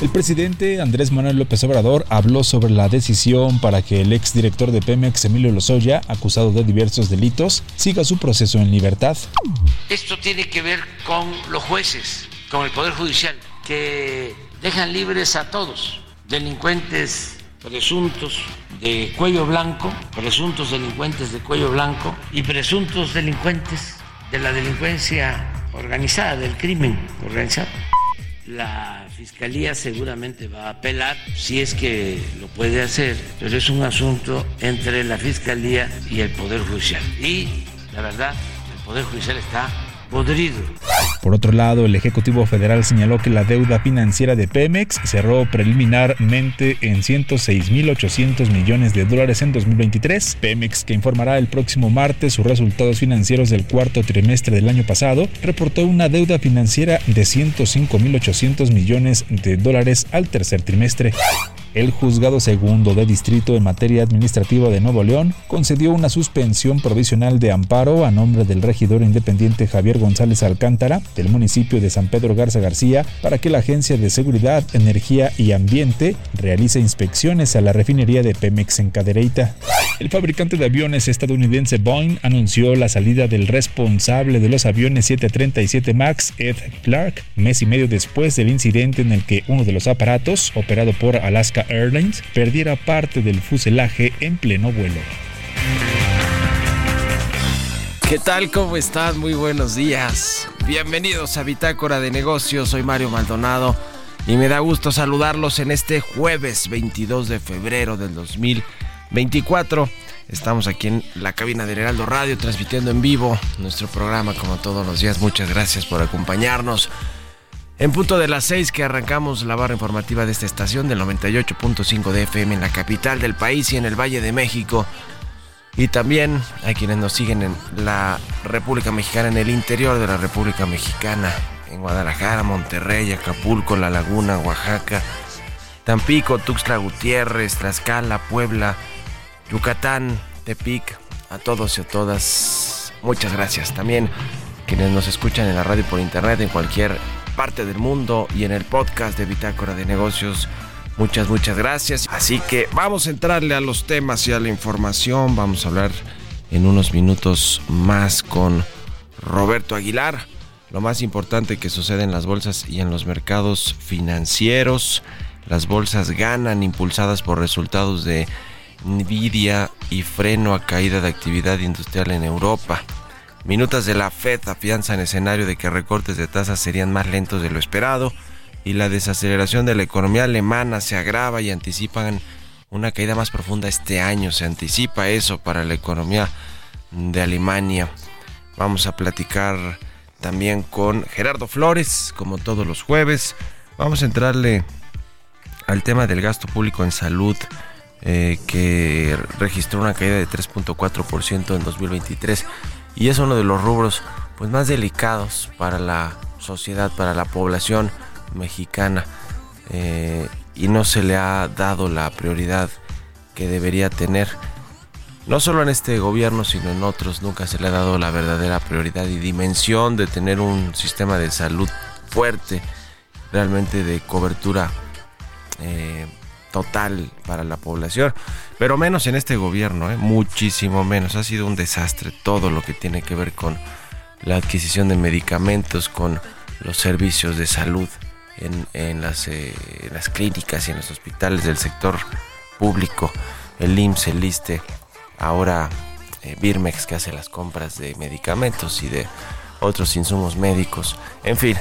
El presidente Andrés Manuel López Obrador habló sobre la decisión para que el exdirector de Pemex, Emilio Lozoya, acusado de diversos delitos, siga su proceso en libertad. Esto tiene que ver con los jueces, con el Poder Judicial, que dejan libres a todos, delincuentes presuntos de cuello blanco, presuntos delincuentes de cuello blanco y presuntos delincuentes de la delincuencia organizada, del crimen organizado. La Fiscalía seguramente va a apelar si es que lo puede hacer, pero es un asunto entre la Fiscalía y el Poder Judicial. Y la verdad, el Poder Judicial está podrido. Por otro lado, el Ejecutivo Federal señaló que la deuda financiera de Pemex cerró preliminarmente en 106.800 millones de dólares en 2023. Pemex, que informará el próximo martes sus resultados financieros del cuarto trimestre del año pasado, reportó una deuda financiera de 105.800 millones de dólares al tercer trimestre. El juzgado segundo de distrito en materia administrativa de Nuevo León concedió una suspensión provisional de amparo a nombre del regidor independiente Javier González Alcántara del municipio de San Pedro Garza García para que la Agencia de Seguridad, Energía y Ambiente realice inspecciones a la refinería de Pemex en Cadereyta. El fabricante de aviones estadounidense Boeing anunció la salida del responsable de los aviones 737 MAX, Ed Clark, mes y medio después del incidente en el que uno de los aparatos, operado por Alaska Airlines, perdiera parte del fuselaje en pleno vuelo. ¿Qué tal? ¿Cómo están? Muy buenos días. Bienvenidos a Bitácora de Negocios. Soy Mario Maldonado y me da gusto saludarlos en este jueves 22 de febrero del 2024. Estamos aquí en la cabina del Heraldo Radio transmitiendo en vivo nuestro programa como todos los días. Muchas gracias por acompañarnos. En punto de las 6 que arrancamos la barra informativa de esta estación del 98.5 de FM en la capital del país y en el Valle de México. Y también a quienes nos siguen en la República Mexicana, en el interior de la República Mexicana, en Guadalajara, Monterrey, Acapulco, La Laguna, Oaxaca, Tampico, Tuxtla Gutiérrez, Tlaxcala, Puebla, Yucatán, Tepic, a todos y a todas, muchas gracias. También quienes nos escuchan en la radio por internet en cualquier parte del mundo y en el podcast de Bitácora de Negocios. Muchas, muchas gracias. Así que vamos a entrarle a los temas y a la información. Vamos a hablar en unos minutos más con Roberto Aguilar. Lo más importante que sucede en las bolsas y en los mercados financieros. Las bolsas ganan impulsadas por resultados de Nvidia y freno a caída de actividad industrial en Europa. Minutas de la Fed afianzan escenario de que recortes de tasas serían más lentos de lo esperado y la desaceleración de la economía alemana se agrava y anticipan una caída más profunda este año. Se anticipa eso para la economía de Alemania. Vamos a platicar también con Gerardo Flores, como todos los jueves. Vamos a entrarle al tema del gasto público en salud, eh, que registró una caída de 3.4% en 2023 y es uno de los rubros pues más delicados para la sociedad, para la población mexicana eh, y no se le ha dado la prioridad que debería tener. No solo en este gobierno, sino en otros, nunca se le ha dado la verdadera prioridad y dimensión de tener un sistema de salud fuerte, realmente de cobertura eh, total para la población, pero menos en este gobierno, ¿eh? muchísimo menos. Ha sido un desastre todo lo que tiene que ver con la adquisición de medicamentos, con los servicios de salud en, las, en las clínicas y en los hospitales del sector público, el IMSS, el ISTE, ahora Birmex que hace las compras de medicamentos y de otros insumos médicos. En fin,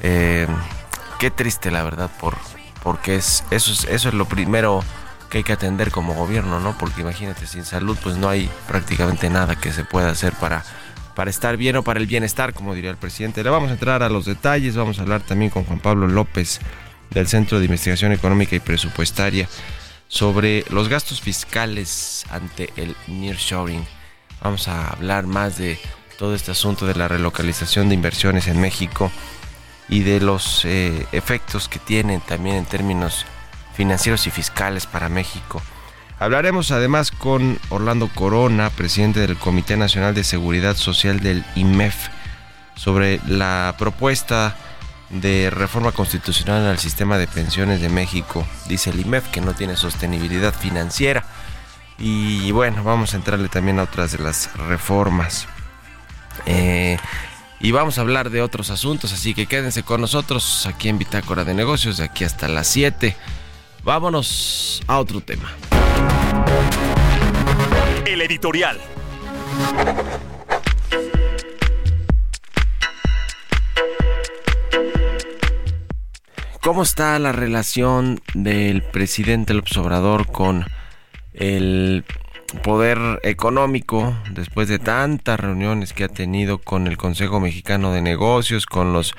qué triste la verdad por porque es eso es eso es lo primero que hay que atender como gobierno, ¿no? Porque imagínate, sin salud pues no hay prácticamente nada que se pueda hacer para, para estar bien o para el bienestar, como diría el presidente. Le vamos a entrar a los detalles, vamos a hablar también con Juan Pablo López del Centro de Investigación Económica y Presupuestaria sobre los gastos fiscales ante el nearshoring. Vamos a hablar más de todo este asunto de la relocalización de inversiones en México y de los eh, efectos que tienen también en términos financieros y fiscales para México. Hablaremos además con Orlando Corona, presidente del Comité Nacional de Seguridad Social del IMEF, sobre la propuesta de reforma constitucional al sistema de pensiones de México. Dice el IMEF que no tiene sostenibilidad financiera. Y bueno, vamos a entrarle también a otras de las reformas. Eh, y vamos a hablar de otros asuntos, así que quédense con nosotros aquí en Bitácora de Negocios de aquí hasta las 7. Vámonos a otro tema. El editorial. ¿Cómo está la relación del presidente López Obrador con el poder económico después de tantas reuniones que ha tenido con el Consejo Mexicano de Negocios, con los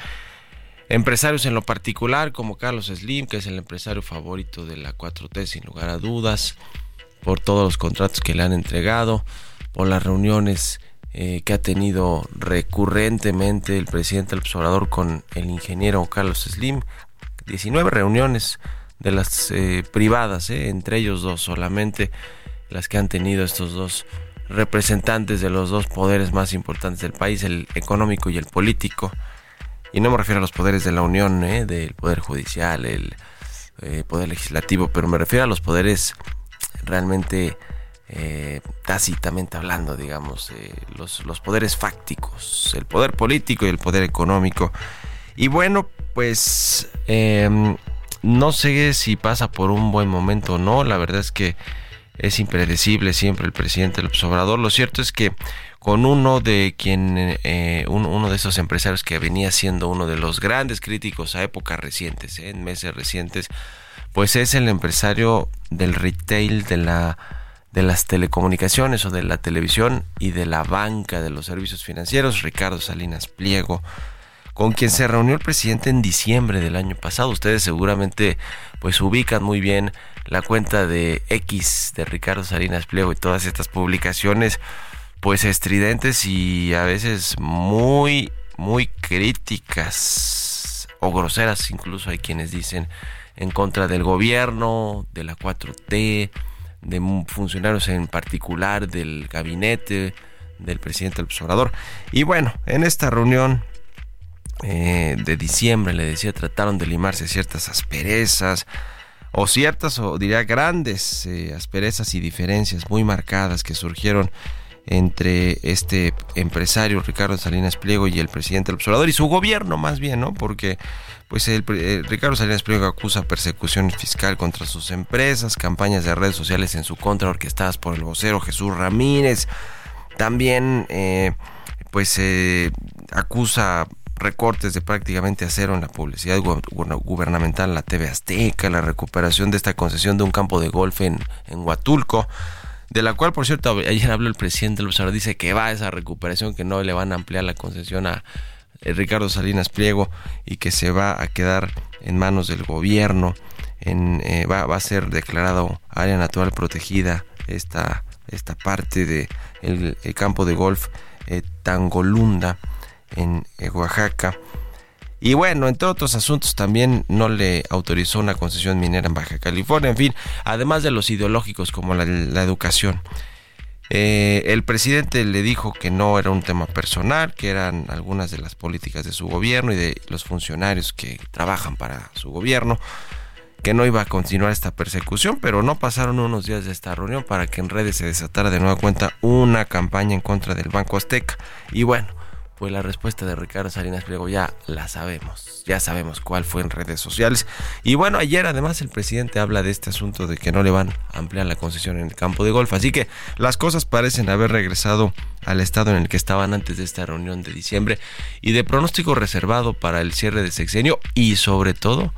Empresarios en lo particular, como Carlos Slim, que es el empresario favorito de la 4T sin lugar a dudas, por todos los contratos que le han entregado, por las reuniones eh, que ha tenido recurrentemente el presidente del observador con el ingeniero Carlos Slim. 19 reuniones de las eh, privadas, eh, entre ellos dos solamente las que han tenido estos dos representantes de los dos poderes más importantes del país, el económico y el político y no me refiero a los poderes de la Unión, ¿eh? del Poder Judicial, el eh, Poder Legislativo, pero me refiero a los poderes realmente eh, tácitamente hablando, digamos, los, los poderes fácticos, el poder político y el poder económico. Y bueno, pues em, no sé si pasa por un buen momento o no, la verdad es que es impredecible siempre el presidente López Obrador. Lo cierto es que con uno de quien eh, uno de esos empresarios que venía siendo uno de los grandes críticos a épocas recientes, eh, en meses recientes, pues es el empresario del retail de la de las telecomunicaciones o de la televisión y de la banca de los servicios financieros, Ricardo Salinas Pliego, con quien se reunió el presidente en diciembre del año pasado. Ustedes seguramente pues ubican muy bien la cuenta de X de Ricardo Salinas Pliego y todas estas publicaciones pues estridentes y a veces muy, muy críticas o groseras, incluso hay quienes dicen en contra del gobierno, de la 4T, de funcionarios en particular del gabinete del presidente del observador. Y bueno, en esta reunión eh, de diciembre, le decía, trataron de limarse ciertas asperezas, o ciertas, o diría grandes eh, asperezas y diferencias muy marcadas que surgieron entre este empresario Ricardo Salinas Pliego y el presidente del observador y su gobierno más bien, ¿no? Porque pues el, eh, Ricardo Salinas Pliego acusa persecución fiscal contra sus empresas, campañas de redes sociales en su contra orquestadas por el vocero Jesús Ramírez. También eh, pues acusa recortes de prácticamente a cero en la publicidad gubernamental, la TV Azteca, la recuperación de esta concesión de un campo de golf en, en Huatulco de la cual, por cierto, ayer habló el presidente López Obrador, dice que va a esa recuperación, que no le van a ampliar la concesión a eh, Ricardo Salinas Pliego y que se va a quedar en manos del gobierno, en, eh, va, a ser declarado área natural protegida esta, esta parte de el, campo de golf eh, Tangolunda en Oaxaca. Y bueno, entre otros asuntos también no le autorizó una concesión minera en Baja California, en fin, además de los ideológicos como la, educación. Eh, el presidente le dijo que no era un tema personal, que eran algunas de las políticas de su gobierno y de los funcionarios que trabajan para su gobierno, que no iba a continuar esta persecución, pero no pasaron unos días de esta reunión para que en redes se desatara de nueva cuenta una campaña en contra del Banco Azteca. Y bueno, pues la respuesta de Ricardo Salinas Pliego ya la sabemos, ya sabemos cuál fue en redes sociales. Y bueno, ayer además el presidente habla de este asunto de que no le van a ampliar la concesión en el campo de golf, así que las cosas parecen haber regresado al estado en el que estaban antes de esta reunión de diciembre y de pronóstico reservado para el cierre de sexenio y sobre todo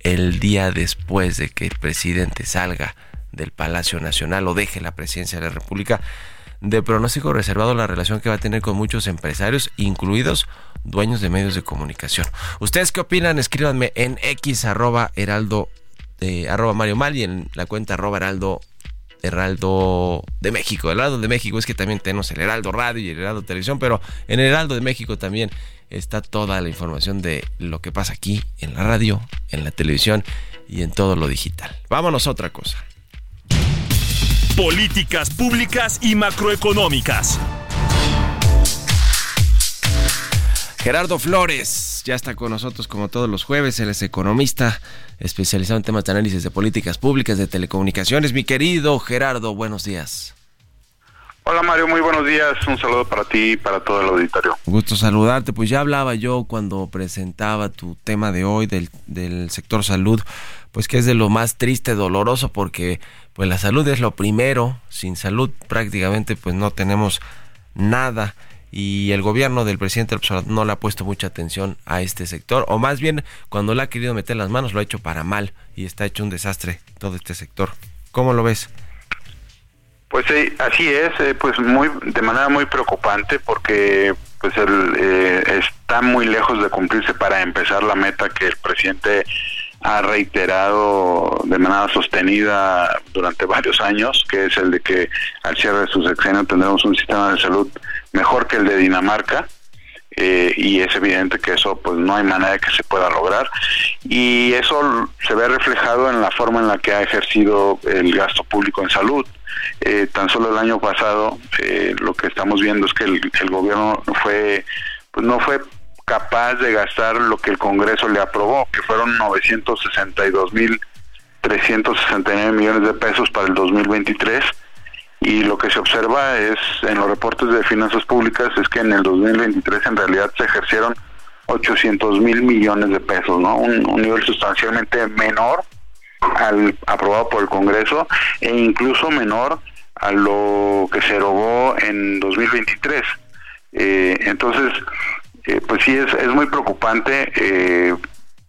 el día después de que el presidente salga del Palacio Nacional o deje la presidencia de la República de pronóstico reservado la relación que va a tener con muchos empresarios, incluidos dueños de medios de comunicación. ¿Ustedes qué opinan? Escríbanme en x arroba heraldo eh, arroba Mario Mal y en la cuenta arroba heraldo Heraldo de México. Heraldo de México es que también tenemos el Heraldo Radio y el Heraldo Televisión, pero en el Heraldo de México también está toda la información de lo que pasa aquí en la radio, en la televisión y en todo lo digital. Vámonos a otra cosa políticas públicas y macroeconómicas. Gerardo Flores ya está con nosotros como todos los jueves. Él es economista especializado en temas de análisis de políticas públicas, de telecomunicaciones. Mi querido Gerardo, buenos días. Hola Mario, muy buenos días. Un saludo para ti y para todo el auditorio. Gusto saludarte. Pues ya hablaba yo cuando presentaba tu tema de hoy del, del sector salud, pues que es de lo más triste, doloroso, porque pues la salud es lo primero, sin salud prácticamente pues no tenemos nada y el gobierno del presidente no le ha puesto mucha atención a este sector, o más bien cuando le ha querido meter las manos lo ha hecho para mal y está hecho un desastre todo este sector. ¿Cómo lo ves? Pues sí, así es, eh, pues muy de manera muy preocupante porque pues el, eh, está muy lejos de cumplirse para empezar la meta que el presidente ha reiterado de manera sostenida durante varios años, que es el de que al cierre de su sexenio tendremos un sistema de salud mejor que el de Dinamarca. Eh, y es evidente que eso pues no hay manera de que se pueda lograr y eso se ve reflejado en la forma en la que ha ejercido el gasto público en salud eh, tan solo el año pasado eh, lo que estamos viendo es que el, el gobierno fue pues no fue capaz de gastar lo que el Congreso le aprobó, que fueron 962 mil 369 millones de pesos para el 2023 y lo que se observa es en los reportes de finanzas públicas es que en el 2023 en realidad se ejercieron 800 mil millones de pesos, ¿no? Un, nivel sustancialmente menor al aprobado por el Congreso e incluso menor a lo que se erogó en 2023. Eh, entonces, eh, pues sí es, es muy preocupante eh,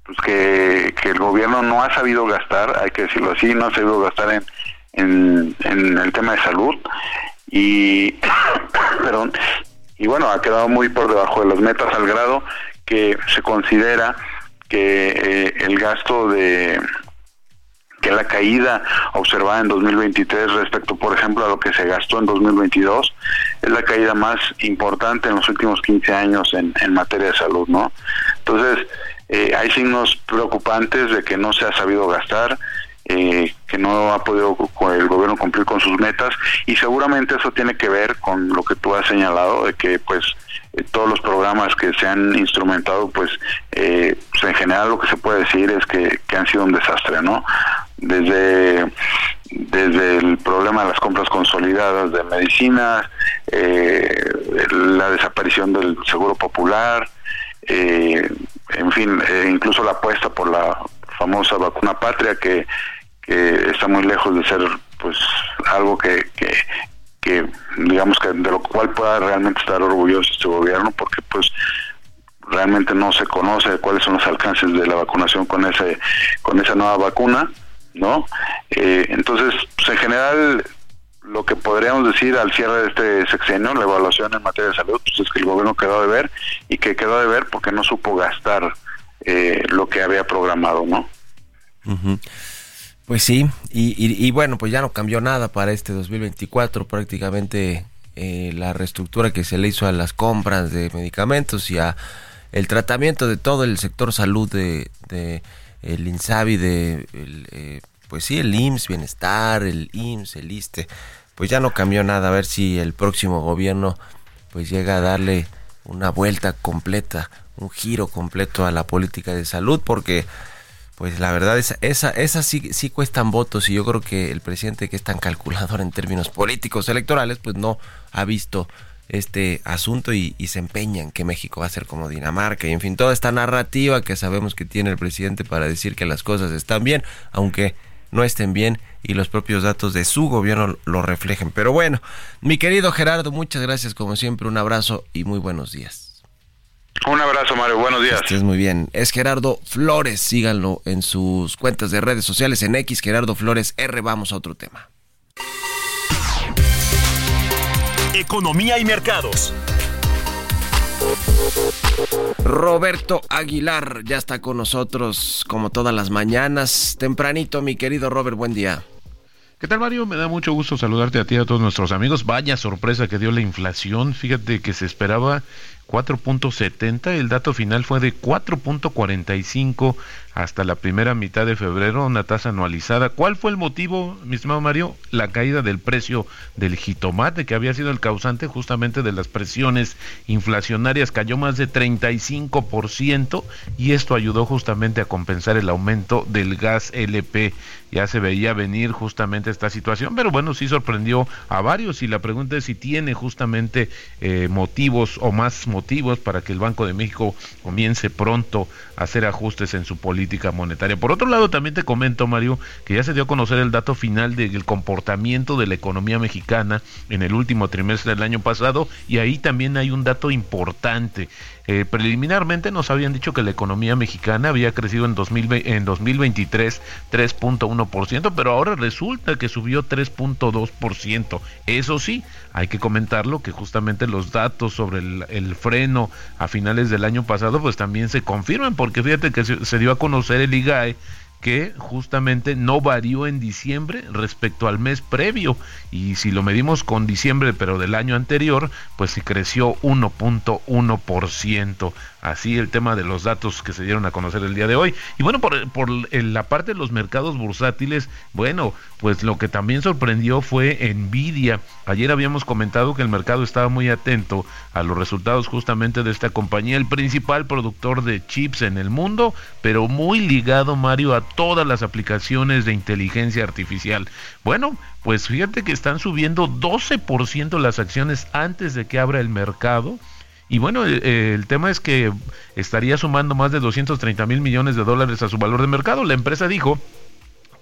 pues que, el gobierno no ha sabido gastar, hay que decirlo así, no ha sabido gastar en, en, el tema de salud y perdón y bueno ha quedado muy por debajo de las metas al grado que se considera que eh, el gasto de que la caída observada en 2023 respecto, por ejemplo, a lo que se gastó en 2022 es la caída más importante en los últimos 15 años en, en materia de salud, ¿no? Entonces, eh, hay signos preocupantes de que no se ha sabido gastar, eh, que no ha podido el gobierno cumplir con sus metas y seguramente eso tiene que ver con lo que tú has señalado de que pues eh, todos los programas que se han instrumentado pues, pues, en general lo que se puede decir es que han sido un desastre no desde desde el problema de las compras consolidadas de medicinas, eh, la desaparición del seguro popular, eh, en fin, eh, incluso la apuesta por la famosa vacuna patria que, que está muy lejos de ser pues algo que, que, que digamos que de lo cual pueda realmente estar orgulloso este gobierno porque pues realmente no se conoce cuáles son los alcances de la vacunación con ese con esa nueva vacuna ¿no? Eh, entonces, pues, en general, lo que podríamos decir al cierre de este sexenio, la evaluación en materia de salud, pues es que el gobierno quedó de ver y que quedó de ver porque no supo gastar eh, lo que había programado, ¿no? Pues sí, y, bueno, pues ya no cambió nada para este 2024, prácticamente eh, la reestructura que se le hizo a las compras de medicamentos y a el tratamiento de todo el sector salud de el INSABI de, eh, pues sí, el IMSS, Bienestar, el IMSS, el ISTE, pues ya no cambió nada. A ver si el próximo gobierno pues llega a darle una vuelta completa, un giro completo a la política de salud, porque pues la verdad es esa, esa sí, sí cuestan votos y yo creo que el presidente que es tan calculador en términos políticos electorales, pues no ha visto este asunto y, se empeña en que México va a ser como Dinamarca y en fin, toda esta narrativa que sabemos que tiene el presidente para decir que las cosas están bien, aunque no estén bien y los propios datos de su gobierno lo reflejen. Pero bueno, mi querido Gerardo, muchas gracias como siempre, un abrazo y muy buenos días. Un abrazo, Mario. Buenos días. Muy bien. Es Gerardo Flores. Síganlo en sus cuentas de redes sociales en X, Gerardo Flores R. Vamos a otro tema. Economía y mercados. Roberto Aguilar ya está con nosotros como todas las mañanas. Tempranito, mi querido Robert, buen día. ¿Qué tal Mario? Me da mucho gusto saludarte a ti y a todos nuestros amigos. Vaya sorpresa que dio la inflación. Fíjate que se esperaba 4.70, el dato final fue de 4.45 hasta la primera mitad de febrero, una tasa anualizada. ¿Cuál fue el motivo, mi estimado Mario? La caída del precio del jitomate, que había sido el causante justamente de las presiones inflacionarias, cayó más de 35% y esto ayudó justamente a compensar el aumento del gas LP. Ya se veía venir justamente esta situación, pero bueno, sí sorprendió a varios y la pregunta es si tiene justamente eh, motivos o más motivos para que el Banco de México comience pronto a hacer ajustes en su política monetaria. Por otro lado, también te comento, Mario, que ya se dio a conocer el dato final del comportamiento de la economía mexicana en el último trimestre del año pasado y ahí también hay un dato importante. Eh, preliminarmente nos habían dicho que la economía mexicana había crecido en, 2020, en 2023 3.1%, pero ahora resulta que subió 3.2%. Eso sí, hay que comentarlo que justamente los datos sobre el, freno a finales del año pasado pues también se confirman, porque fíjate que se, se dio a conocer el IGAE que justamente no varió en diciembre respecto al mes previo. Y si lo medimos con diciembre pero del año anterior pues sí creció 1.1% así el tema de los datos que se dieron a conocer el día de hoy. Y bueno, por, por la parte de los mercados bursátiles, bueno, pues lo que también sorprendió fue Nvidia. Ayer habíamos comentado que el mercado estaba muy atento a los resultados justamente de esta compañía, el principal productor de chips en el mundo, pero muy ligado, Mario, a todas las aplicaciones de inteligencia artificial. Bueno, pues fíjate que están subiendo 12% las acciones antes de que abra el mercado y bueno, el, tema es que estaría sumando más de 230 mil millones de dólares a su valor de mercado. La empresa dijo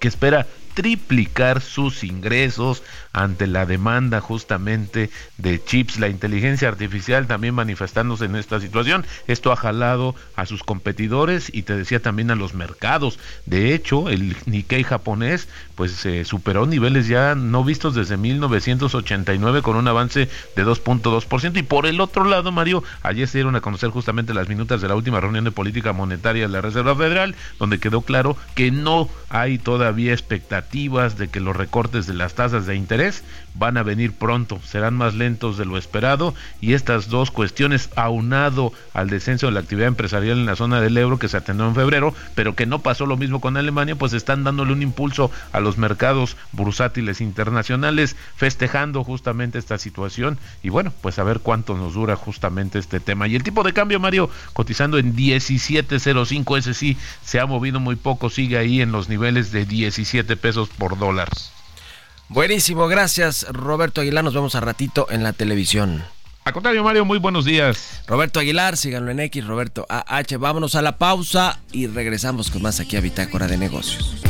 espera triplicar sus ingresos ante la demanda justamente de chips, la inteligencia artificial también manifestándose en esta situación. Esto ha jalado a sus competidores y te decía también a los mercados. De hecho, el Nikkei japonés pues se superó niveles ya no vistos desde 1989 con un avance de 2.2%. Y por el otro lado, Mario, ayer se dieron a conocer justamente las minutas de la última reunión de política monetaria de la Reserva Federal, donde quedó claro que no hay todavía expectativas de que los recortes de las tasas de interés van a venir pronto, serán más lentos de lo esperado y estas dos cuestiones aunado al descenso de la actividad empresarial en la zona del euro que se atendió en febrero, pero que no pasó lo mismo con Alemania, pues están dándole un impulso a los mercados bursátiles internacionales, festejando justamente esta situación y bueno, pues a ver cuánto nos dura justamente este tema. Y el tipo de cambio, Mario, cotizando en 17.05, ese sí se ha movido muy poco, sigue ahí en los niveles de 17 pesos por dólar. Buenísimo, gracias Roberto Aguilar. Nos vemos a ratito en la televisión. A contrario, Mario, muy buenos días. Roberto Aguilar, síganlo en X, Roberto AH. Vámonos a la pausa y regresamos con más aquí a Bitácora de Negocios.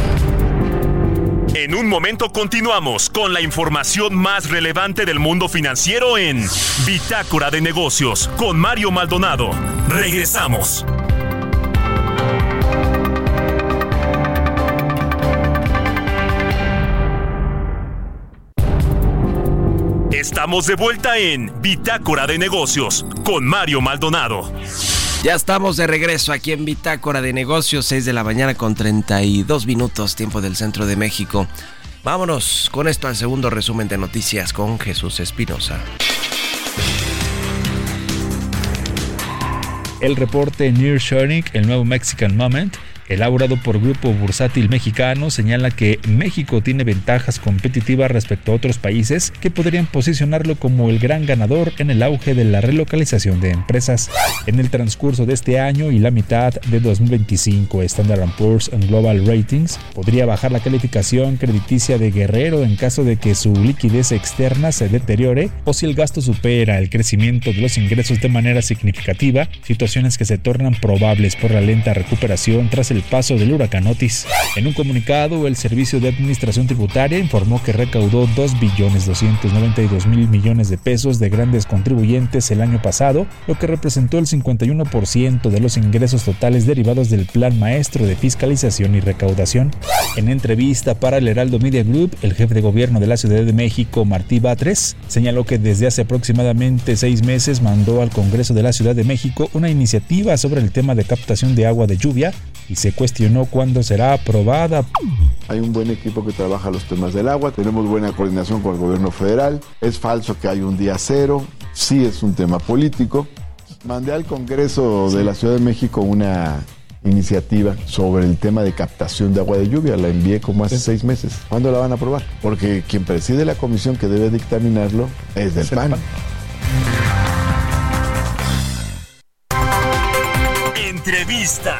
En un momento continuamos con la información más relevante del mundo financiero en Bitácora de Negocios con Mario Maldonado. Regresamos. Estamos de vuelta en Bitácora de Negocios con Mario Maldonado. Ya estamos de regreso aquí en Bitácora de Negocios, 6 de la mañana con 32 minutos, tiempo del centro de México. Vámonos con esto al segundo resumen de noticias con Jesús Espinosa. El reporte Nearshoring, el nuevo Mexican Moment, elaborado por Grupo Bursátil Mexicano, señala que México tiene ventajas competitivas respecto a otros países que podrían posicionarlo como el gran ganador en el auge de la relocalización de empresas. En el transcurso de este año y la mitad de 2025, Standard Poor's Global Ratings podría bajar la calificación crediticia de Guerrero en caso de que su liquidez externa se deteriore o si el gasto supera el crecimiento de los ingresos de manera significativa, situaciones que se tornan probables por la lenta recuperación tras el paso del huracán Otis. En un comunicado, el Servicio de Administración Tributaria informó que recaudó 2 billones 292 mil millones de pesos de grandes contribuyentes el año pasado, lo que representó el 51% de los ingresos totales derivados del Plan Maestro de Fiscalización y Recaudación. En entrevista para el Heraldo Media Group, el jefe de gobierno de la Ciudad de México, Martí Batres, señaló que desde hace aproximadamente seis meses mandó al Congreso de la Ciudad de México una iniciativa sobre el tema de captación de agua de lluvia y se cuestionó cuándo será aprobada. Hay un buen equipo que trabaja los temas del agua, tenemos buena coordinación con el gobierno federal, es falso que hay un día cero, sí es un tema político. Mandé al Congreso de la Ciudad de México una iniciativa sobre el tema de captación de agua de lluvia. La envié como hace seis meses. ¿Cuándo la van a aprobar? Porque quien preside la comisión que debe dictaminarlo es del PAN. Entrevista.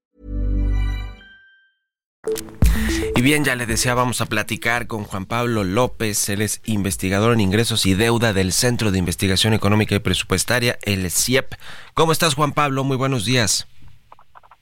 Y bien, ya le decía, vamos a platicar con Juan Pablo López, él es investigador en ingresos y deuda del Centro de Investigación Económica y Presupuestaria, el CIEP. ¿Cómo estás, Juan Pablo? Muy buenos días.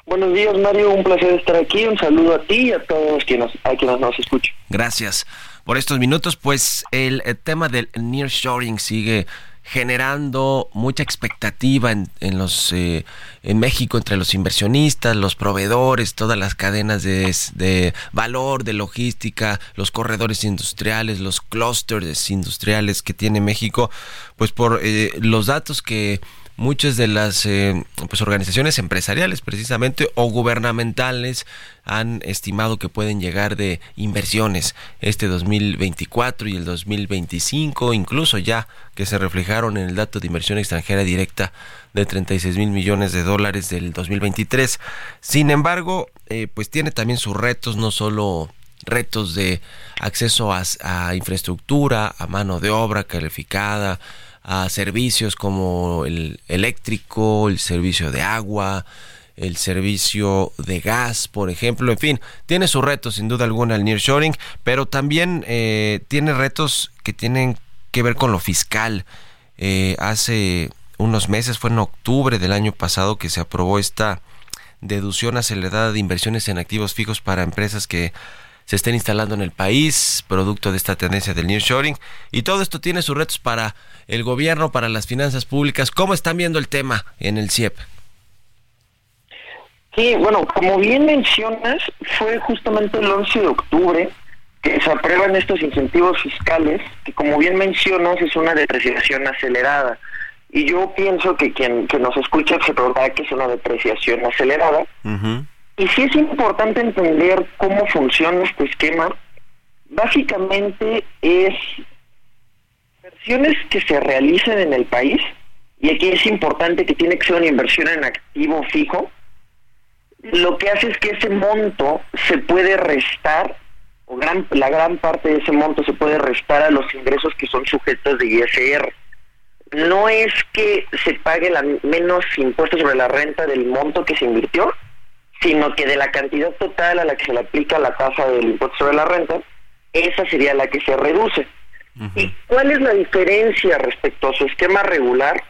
Buenos días, Mario. Un placer estar aquí. Un saludo a ti y a todos quienes, a quienes nos escuchan. Gracias por estos minutos. Pues el tema del nearshoring sigue generando mucha expectativa en, en los eh, en México entre los inversionistas, los proveedores, todas las cadenas de, de, valor, de logística, los corredores industriales, los clústeres industriales que tiene México, pues por eh, los datos que muchas de las eh, pues organizaciones empresariales precisamente o gubernamentales han estimado que pueden llegar de inversiones este 2024 y el 2025, incluso ya que se reflejaron en el dato de inversión extranjera directa de 36 mil millones de dólares del 2023. Sin embargo, eh, pues tiene también sus retos, no solo retos de acceso a, a infraestructura, a mano de obra calificada, a servicios como el eléctrico, el servicio de agua, el servicio de gas, por ejemplo. En fin, tiene sus retos sin duda alguna el nearshoring, pero también eh, tiene retos que tienen que ver con lo fiscal. Eh, hace unos meses, fue en octubre del año pasado que se aprobó esta deducción acelerada de inversiones en activos fijos para empresas que se estén instalando en el país, producto de esta tendencia del nearshoring. Y todo esto tiene sus retos para el gobierno, para las finanzas públicas. ¿Cómo están viendo el tema en el CIEP? Sí, bueno, como bien mencionas, fue justamente el 11 de octubre que se aprueban estos incentivos fiscales, que como bien mencionas es una depreciación acelerada. Y yo pienso que quien que nos escucha se preguntará qué es una depreciación acelerada. Y sí es importante entender cómo funciona este esquema. Básicamente es inversiones que se realicen en el país, y aquí es importante que tiene que ser una inversión en activo fijo, lo que hace es que ese monto se puede restar, o gran, la gran parte de ese monto se puede restar a los ingresos que son sujetos de ISR. No es que se pague la menos impuestos sobre la renta del monto que se invirtió, sino que de la cantidad total a la que se le aplica la tasa del impuesto sobre la renta, esa sería la que se reduce. ¿Y cuál es la diferencia respecto a su esquema regular?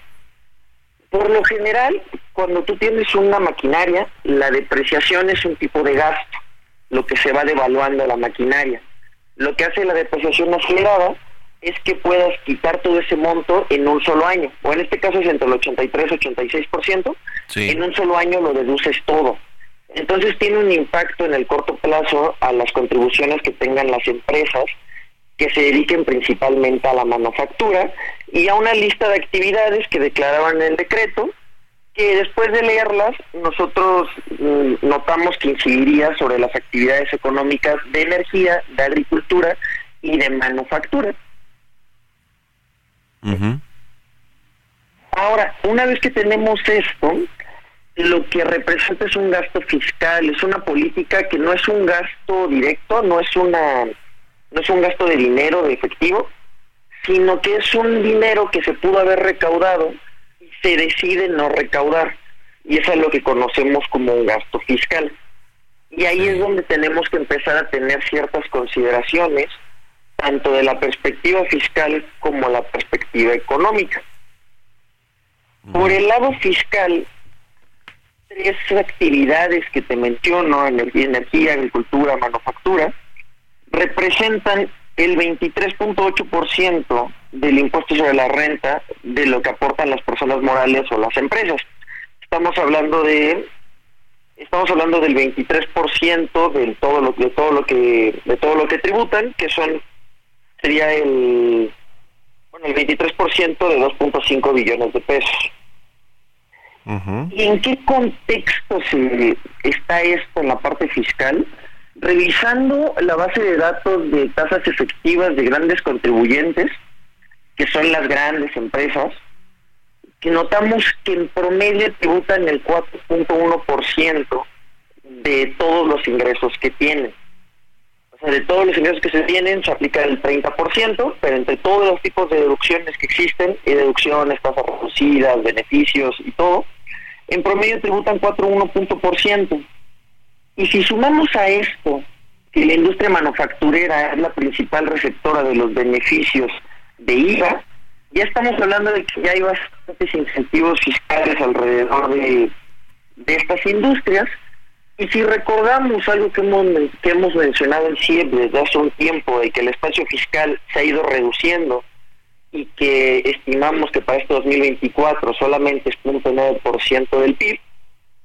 Por lo general, cuando tú tienes una maquinaria, la depreciación es un tipo de gasto, lo que se va devaluando la maquinaria. Lo que hace la depreciación acelerada es que puedas quitar todo ese monto en un solo año, o en este caso es entre el 83 y 86%, en un solo año lo deduces todo. Entonces tiene un impacto en el corto plazo a las contribuciones que tengan las empresas que se dediquen principalmente a la manufactura y a una lista de actividades que declaraban en el decreto, que después de leerlas nosotros mm, notamos que incidiría sobre las actividades económicas de energía, de agricultura y de manufactura. Ahora, una vez que tenemos esto, lo que representa es un gasto fiscal, es una política que no es un gasto directo, no es una no es un gasto de dinero de efectivo, sino que es un dinero que se pudo haber recaudado y se decide no recaudar. Y eso es lo que conocemos como un gasto fiscal. Y ahí es donde tenemos que empezar a tener ciertas consideraciones, tanto de la perspectiva fiscal como la perspectiva económica. Por el lado fiscal, tres actividades que te menciono, energía, agricultura, manufactura, representan el 23.8% del impuesto sobre la renta de lo que aportan las personas morales o las empresas. Estamos hablando de estamos hablando del 23% de todo lo de todo lo que de todo lo que tributan, que son sería el bueno, el 23% de 2.5 billones de pesos. ¿Y en qué contexto se está esto en la parte fiscal? Revisando la base de datos de tasas efectivas de grandes contribuyentes, que son las grandes empresas, que notamos que en promedio tributan el 4.1% de todos los ingresos que tienen. O sea, de todos los ingresos que se tienen se aplica el 30%, pero entre todos los tipos de deducciones que existen, y deducciones, tasas reducidas, beneficios y todo, en promedio tributan 4,1%. Y si sumamos a esto que la industria manufacturera es la principal receptora de los beneficios de IVA, ya estamos hablando de que ya hay bastantes incentivos fiscales alrededor de, estas industrias. Y si recordamos algo que hemos, que hemos mencionado en CIEP desde hace un tiempo, de que el espacio fiscal se ha ido reduciendo y que estimamos que para este 2024 solamente es 0.9% del PIB,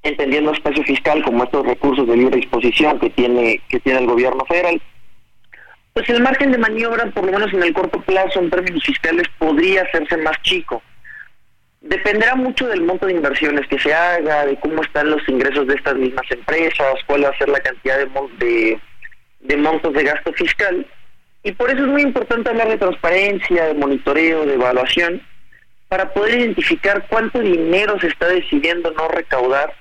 entendiendo espacio fiscal como estos recursos de libre disposición que tiene que tiene el gobierno federal, pues el margen de maniobra, por lo menos en el corto plazo, en términos fiscales, podría hacerse más chico. Dependerá mucho del monto de inversiones que se haga, de cómo están los ingresos de estas mismas empresas, cuál va a ser la cantidad de, de, de montos de gasto fiscal, y por eso es muy importante hablar de transparencia, de monitoreo, de evaluación, para poder identificar cuánto dinero se está decidiendo no recaudar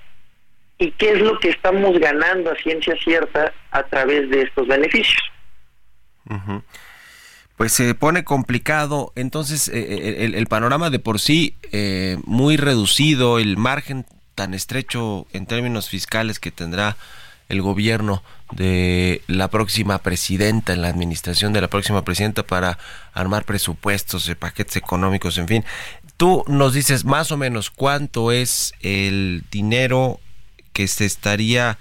y qué es lo que estamos ganando a ciencia cierta a través de estos beneficios. Pues se pone complicado, entonces eh, eh, el, panorama de por sí eh, muy reducido, el margen tan estrecho en términos fiscales que tendrá el gobierno de la próxima presidenta, en la administración de la próxima presidenta para armar presupuestos, de paquetes económicos, en fin. Tú nos dices más o menos cuánto es el dinero que se estaría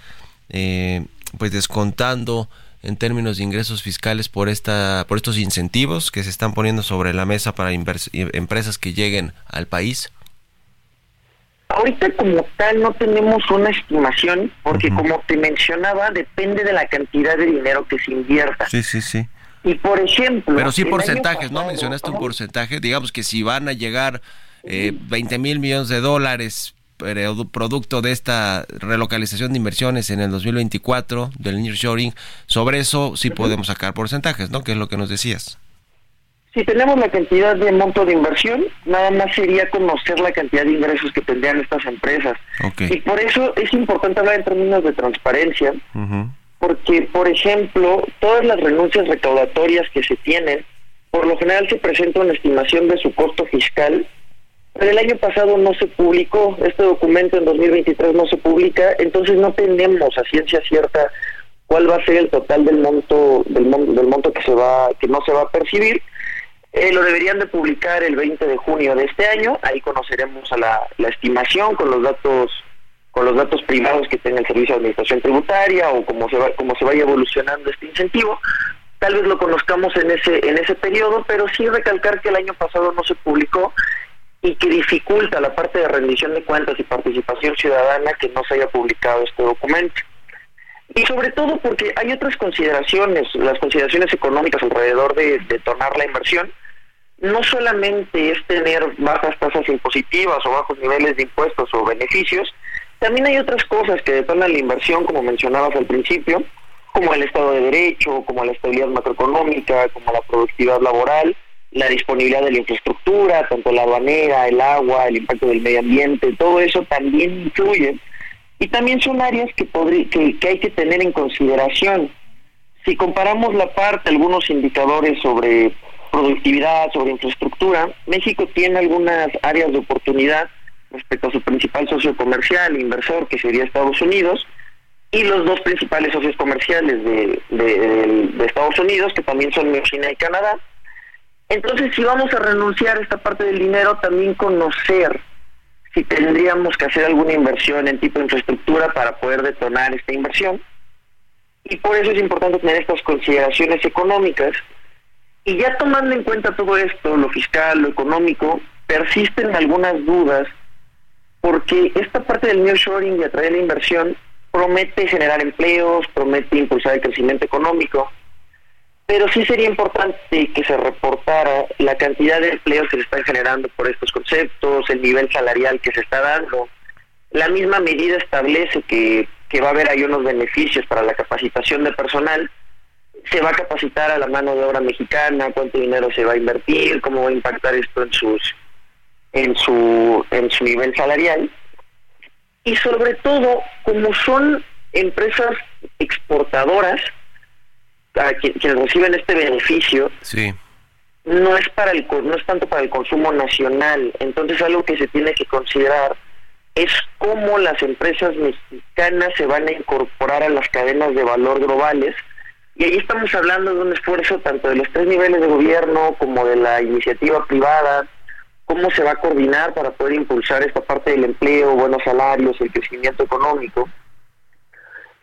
eh, pues descontando en términos de ingresos fiscales por esta por estos incentivos que se están poniendo sobre la mesa para empresas que lleguen al país. Ahorita como tal no tenemos una estimación porque como te mencionaba depende de la cantidad de dinero que se invierta. Sí, sí, sí. Y por ejemplo... Pero sí porcentajes, ¿no? Mencionaste un porcentaje. Digamos que si van a llegar eh, 20 mil millones de dólares producto de esta relocalización de inversiones en el 2024 del nearshoring, sobre eso sí podemos sacar porcentajes, ¿no? Que es lo que nos decías. Si tenemos la cantidad de monto de inversión, nada más sería conocer la cantidad de ingresos que tendrían estas empresas. Y por eso es importante hablar en términos de transparencia, porque, por ejemplo, todas las renuncias recaudatorias que se tienen, por lo general se presenta una estimación de su costo fiscal, pero el año pasado no se publicó, este documento en 2023 no se publica, entonces no tenemos a ciencia cierta cuál va a ser el total del monto del, monto, del monto que se va que no se va a percibir Eh, lo deberían de publicar el 20 de junio de este año. Ahí conoceremos a la, estimación con los datos con los datos privados que tenga el Servicio de Administración Tributaria o cómo se va, cómo se vaya evolucionando este incentivo. Tal vez lo conozcamos en ese en ese periodo, pero sí recalcar que el año pasado no se publicó y que dificulta la parte de rendición de cuentas y participación ciudadana que no se haya publicado este documento. Y sobre todo porque hay otras consideraciones, las consideraciones económicas alrededor de detonar la inversión, no solamente es tener bajas tasas impositivas o bajos niveles de impuestos o beneficios, también hay otras cosas que detonan la inversión, como mencionabas al principio, como el Estado de Derecho, como la estabilidad macroeconómica, como la productividad laboral, la disponibilidad de la infraestructura, tanto la aduanera, el agua, el impacto del medio ambiente, todo eso también influye. Y también son áreas que, que, que hay que tener en consideración. Si comparamos la parte, algunos indicadores sobre productividad, sobre infraestructura, México tiene algunas áreas de oportunidad respecto a su principal socio comercial, inversor, que sería Estados Unidos, y los dos principales socios comerciales de, Estados Unidos, que también son China y Canadá. Entonces, si vamos a renunciar a esta parte del dinero, también conocer si tendríamos que hacer alguna inversión en tipo de infraestructura para poder detonar esta inversión. Y por eso es importante tener estas consideraciones económicas y ya tomando en cuenta todo esto, lo fiscal, lo económico, persisten algunas dudas porque esta parte del nearshoring y atraer la inversión promete generar empleos, promete impulsar el crecimiento económico, pero sí sería importante que se reportara la cantidad de empleos que se están generando por estos conceptos, el nivel salarial que se está dando. La misma medida establece que, que va a haber ahí unos beneficios para la capacitación de personal, se va a capacitar a la mano de obra mexicana, cuánto dinero se va a invertir, cómo va a impactar esto en sus en su en su nivel salarial y sobre todo como son empresas exportadoras a quienes reciben este beneficio sí. no es para el no es tanto para el consumo nacional entonces algo que se tiene que considerar es cómo las empresas mexicanas se van a incorporar a las cadenas de valor globales y ahí estamos hablando de un esfuerzo tanto de los tres niveles de gobierno como de la iniciativa privada, cómo se va a coordinar para poder impulsar esta parte del empleo, buenos salarios, el crecimiento económico.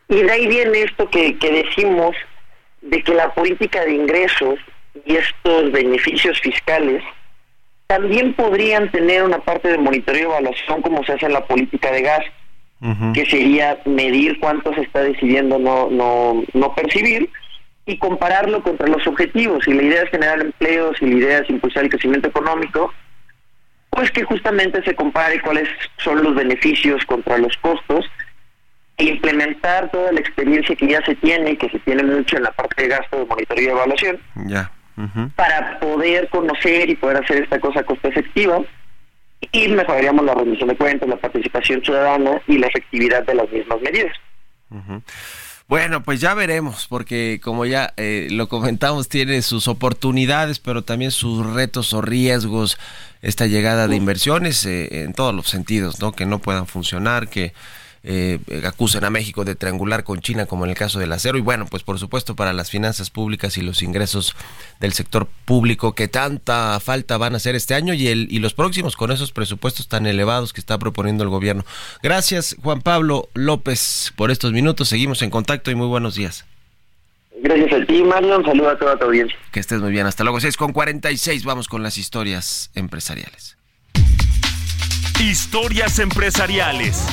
Y de ahí viene esto que, que decimos de que la política de ingresos y estos beneficios fiscales también podrían tener una parte de monitoreo y evaluación como se hace en la política de que sería medir cuánto se está decidiendo no, no, no percibir y compararlo contra los objetivos. Si la idea es generar empleos, si la idea es impulsar el crecimiento económico, pues que justamente se compare cuáles son los beneficios contra los costos e implementar toda la experiencia que ya se tiene y que se tiene mucho en la parte de gasto de monitoreo y evaluación ya. para poder conocer y poder hacer esta cosa costo efectiva y mejoraríamos la rendición de cuentas, la participación ciudadana y la efectividad de las mismas medidas. Bueno, pues ya veremos, porque como ya eh, lo comentamos, tiene sus oportunidades, pero también sus retos o riesgos, esta llegada de inversiones eh, en todos los sentidos, ¿no? Que no puedan funcionar, que eh, acusan a México de triangular con China, como en el caso del acero. Y bueno, pues por supuesto para las finanzas públicas y los ingresos del sector público que tanta falta van a hacer este año y, el, y los próximos con esos presupuestos tan elevados que está proponiendo el gobierno. Gracias, Juan Pablo López, por estos minutos. Seguimos en contacto y muy buenos días. Gracias a ti, Mario. Un saludo a toda tu audiencia. Que estés muy bien. Hasta luego. 6 con 46. Vamos con las historias empresariales. Historias empresariales.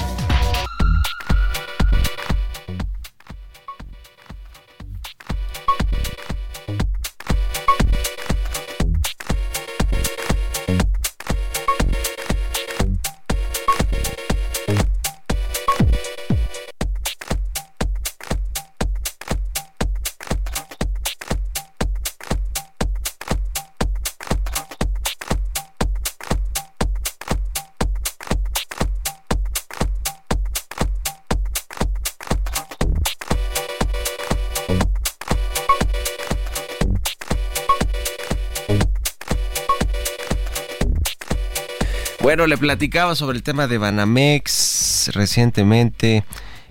Bueno, le platicaba sobre el tema de Banamex recientemente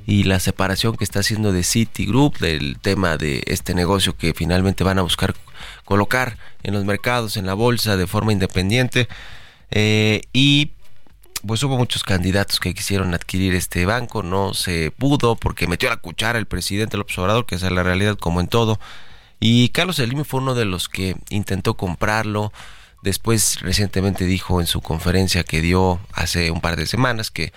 y la separación que está haciendo de Citigroup, del tema de este negocio que finalmente van a buscar colocar en los mercados, en la bolsa de forma independiente. Eh, y pues hubo muchos candidatos que quisieron adquirir este banco, no se pudo porque metió la cuchara el presidente López Obrador, que es la realidad como en todo. Y Carlos Slim fue uno de los que intentó comprarlo. Después recientemente dijo en su conferencia que dio hace un par de semanas que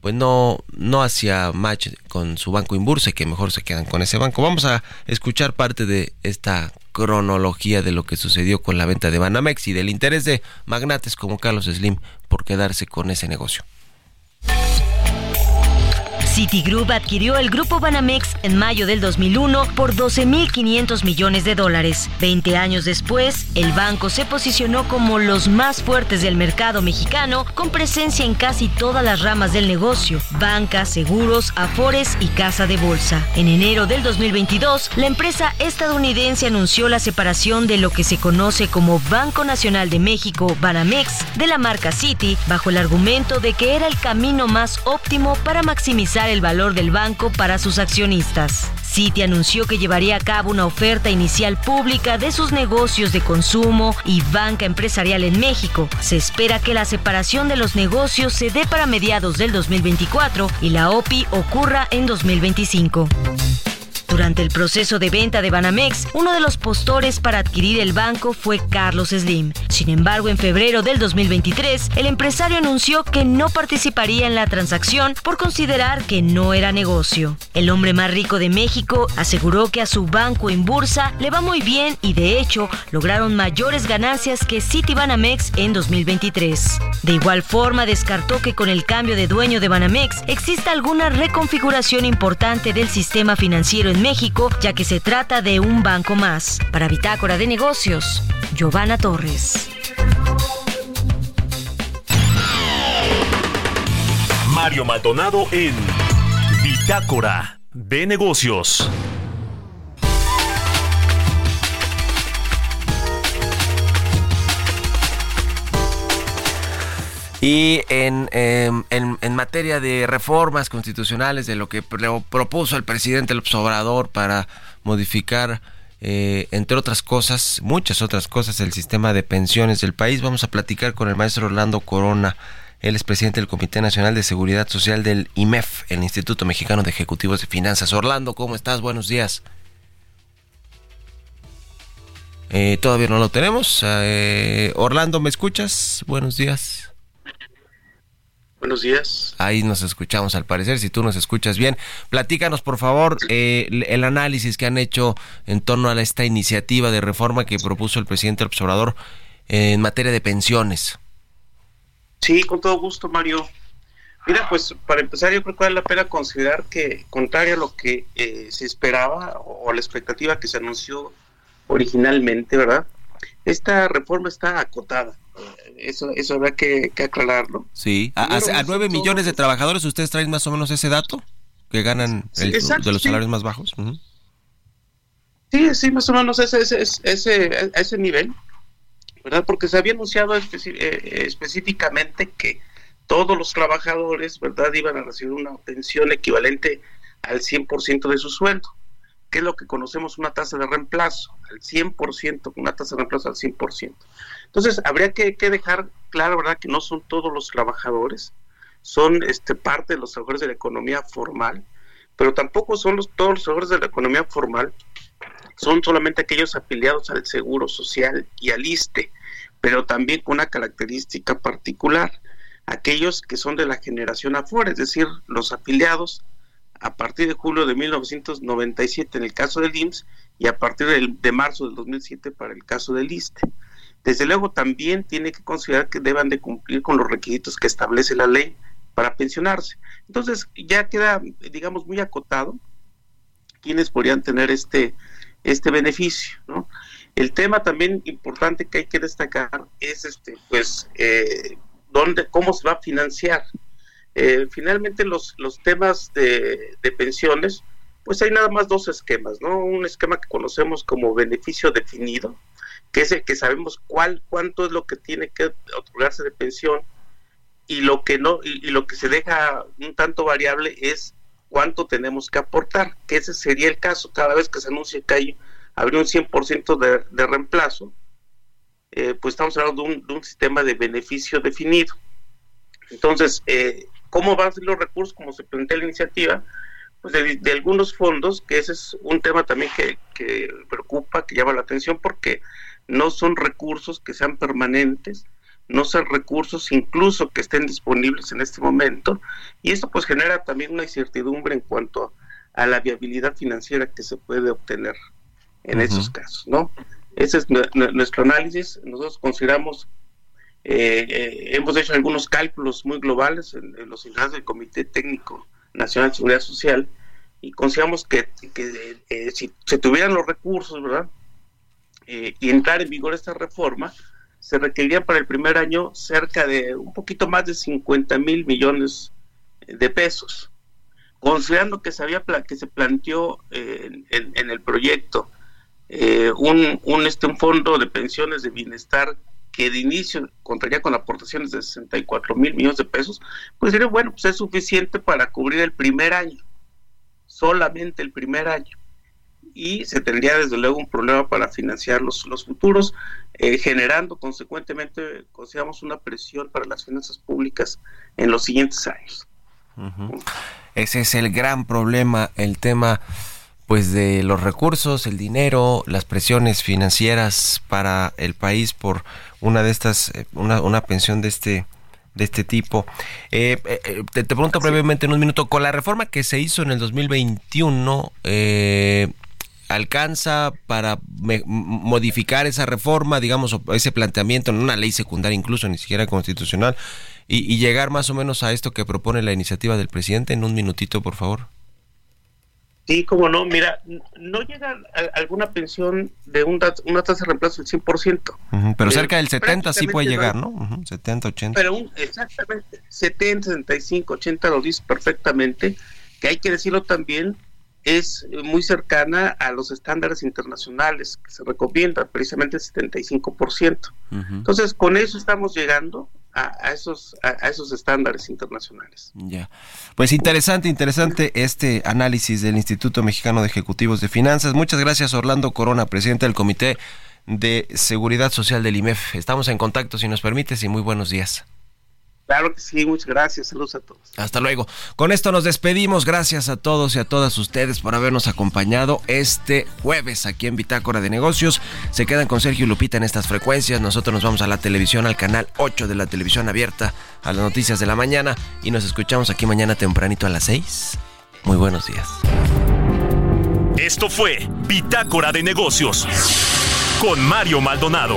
pues no, no hacía match con su banco Inbursa y que mejor se quedan con ese banco. Vamos a escuchar parte de esta cronología de lo que sucedió con la venta de Banamex y del interés de magnates como Carlos Slim por quedarse con ese negocio. Citigroup adquirió el grupo Banamex en mayo del 2001 por 12.500 millones de dólares. Veinte años después, el banco se posicionó como los más fuertes del mercado mexicano, con presencia en casi todas las ramas del negocio, banca, seguros, afores y casa de bolsa. En enero del 2022, la empresa estadounidense anunció la separación de lo que se conoce como Banco Nacional de México, Banamex, de la marca Citi, bajo el argumento de que era el camino más óptimo para maximizar el valor del banco para sus accionistas. Citi anunció que llevaría a cabo una oferta inicial pública de sus negocios de consumo y banca empresarial en México. Se espera que la separación de los negocios se dé para mediados del 2024 y la OPI ocurra en 2025. Durante el proceso de venta de Banamex, uno de los postores para adquirir el banco fue Carlos Slim. Sin embargo, en febrero del 2023, el empresario anunció que no participaría en la transacción por considerar que no era negocio. El hombre más rico de México aseguró que a su banco en bursa le va muy bien y de hecho lograron mayores ganancias que Citibanamex en 2023. De igual forma, descartó que con el cambio de dueño de Banamex exista alguna reconfiguración importante del sistema financiero en México, ya que se trata de un banco más. Para Bitácora de Negocios, Giovanna Torres. Mario Maldonado en Bitácora de Negocios. Y en, em, en, en, materia de reformas constitucionales, de lo que propuso el presidente López Obrador para modificar, eh, entre otras cosas, muchas otras cosas, el sistema de pensiones del país, vamos a platicar con el maestro Orlando Corona. Él es presidente del Comité Nacional de Seguridad Social del IMEF, el Instituto Mexicano de Ejecutivos de Finanzas. Orlando, ¿cómo estás? Buenos días. Eh, todavía no lo tenemos. Eh, Orlando, ¿me escuchas? Buenos días. Buenos días. Ahí nos escuchamos al parecer, si tú nos escuchas bien. Platícanos, por favor, eh, el análisis que han hecho en torno a esta iniciativa de reforma que propuso el presidente observador en materia de pensiones. Sí, con todo gusto, Mario. Mira, pues para empezar yo creo que vale la pena considerar que, contrario a lo que eh, se esperaba o a la expectativa que se anunció originalmente, ¿verdad? Esta reforma está acotada eso, eso habrá que, aclararlo. Sí, a, a, 9 millones de trabajadores, ¿ustedes traen más o menos ese dato? Que ganan el, de los salarios más bajos. Sí, sí, más o menos ese, ese, ese, ese nivel, ¿verdad? Porque se había anunciado eh, específicamente que todos los trabajadores, ¿verdad?, iban a recibir una pensión equivalente al 100% de su sueldo que es lo que conocemos una tasa de reemplazo, al 100%, una tasa de reemplazo al 100%. Entonces, habría que, dejar claro, ¿verdad?, que no son todos los trabajadores, son este, parte de los trabajadores de la economía formal, pero tampoco son los, todos los trabajadores de la economía formal, son solamente aquellos afiliados al Seguro Social y al ISTE, pero también con una característica particular, aquellos que son de la generación afuera, es decir, los afiliados a partir de julio de 1997 en el caso del IMSS y a partir de, marzo del 2007 para el caso del ISTE. Desde luego también tiene que considerar que deban de cumplir con los requisitos que establece la ley para pensionarse. Entonces ya queda, digamos, muy acotado quienes podrían tener este, este beneficio. El tema también importante que hay que destacar es este, pues, eh, dónde, cómo se va a financiar. Eh, finalmente los, los temas de, pensiones, pues hay nada más dos esquemas, ¿no? Un esquema que conocemos como beneficio definido, que es que sabemos cuál, cuánto es lo que tiene que otorgarse de pensión y lo que no, y, lo que se deja un tanto variable es cuánto tenemos que aportar, que ese sería el caso cada vez que se anuncia que hay habría un 100% de, de reemplazo, eh, pues estamos hablando de un, sistema de beneficio definido. Entonces, eh, ¿cómo van los recursos? Como se plantea la iniciativa, pues de, algunos fondos, que ese es un tema también que preocupa, que llama la atención, porque no son recursos que sean permanentes, no son recursos incluso que estén disponibles en este momento, y esto pues genera también una incertidumbre en cuanto a la viabilidad financiera que se puede obtener en esos casos, ¿no? Ese es nuestro análisis. Nosotros consideramos, eh, eh, hemos hecho algunos cálculos muy globales en, los instantes del Comité Técnico Nacional de Seguridad Social y consideramos que, eh, si se tuvieran los recursos, ¿verdad? Y entrar en vigor esta reforma, se requeriría para el primer año cerca de un poquito más de 50 mil millones de pesos. Considerando que se, había, que se planteó en, en el proyecto eh, un, un, este, un fondo de pensiones de bienestar que de inicio contaría con aportaciones de 64 mil millones de pesos, pues sería bueno, pues es suficiente para cubrir el primer año, solamente el primer año. Y se tendría desde luego un problema para financiar los, los futuros, eh, generando consecuentemente, consideramos una presión para las finanzas públicas en los siguientes años. Ese es el gran problema, el tema pues de los recursos, el dinero, las presiones financieras para el país por una de estas, eh, una, una pensión de este de este tipo. Eh, eh, te, pregunto brevemente en un minuto, con la reforma que se hizo en el 2021, ¿alcanza para modificar esa reforma, digamos, ese planteamiento en una ley secundaria incluso, ni siquiera constitucional, y, y llegar más o menos a esto que propone la iniciativa del presidente? En un minutito, por favor. Sí, como no, mira, no llega a, alguna pensión de un, una tasa de reemplazo del 100%. pero cerca del 70 sí puede llegar, ¿no? 70, 80. Pero un, exactamente, 70, 75, 80 lo dice perfectamente, que hay que decirlo también, es muy cercana a los estándares internacionales que se recomiendan, precisamente el 75%. Entonces, con eso estamos llegando a, esos, a, esos estándares internacionales. Ya. Pues interesante, interesante este análisis del Instituto Mexicano de Ejecutivos de Finanzas. Muchas gracias, Orlando Corona, presidente del Comité de Seguridad Social del IMEF. Estamos en contacto, si nos permites, y muy buenos días. Claro que sí, muchas gracias. Saludos a todos. Hasta luego. Con esto nos despedimos. Gracias a todos y a todas ustedes por habernos acompañado este jueves aquí en Bitácora de Negocios. Se quedan con Sergio y Lupita en estas frecuencias. Nosotros nos vamos a la televisión, al canal 8 de la televisión abierta, a las noticias de la mañana y nos escuchamos aquí mañana tempranito a las 6. Muy buenos días. Esto fue Bitácora de Negocios con Mario Maldonado.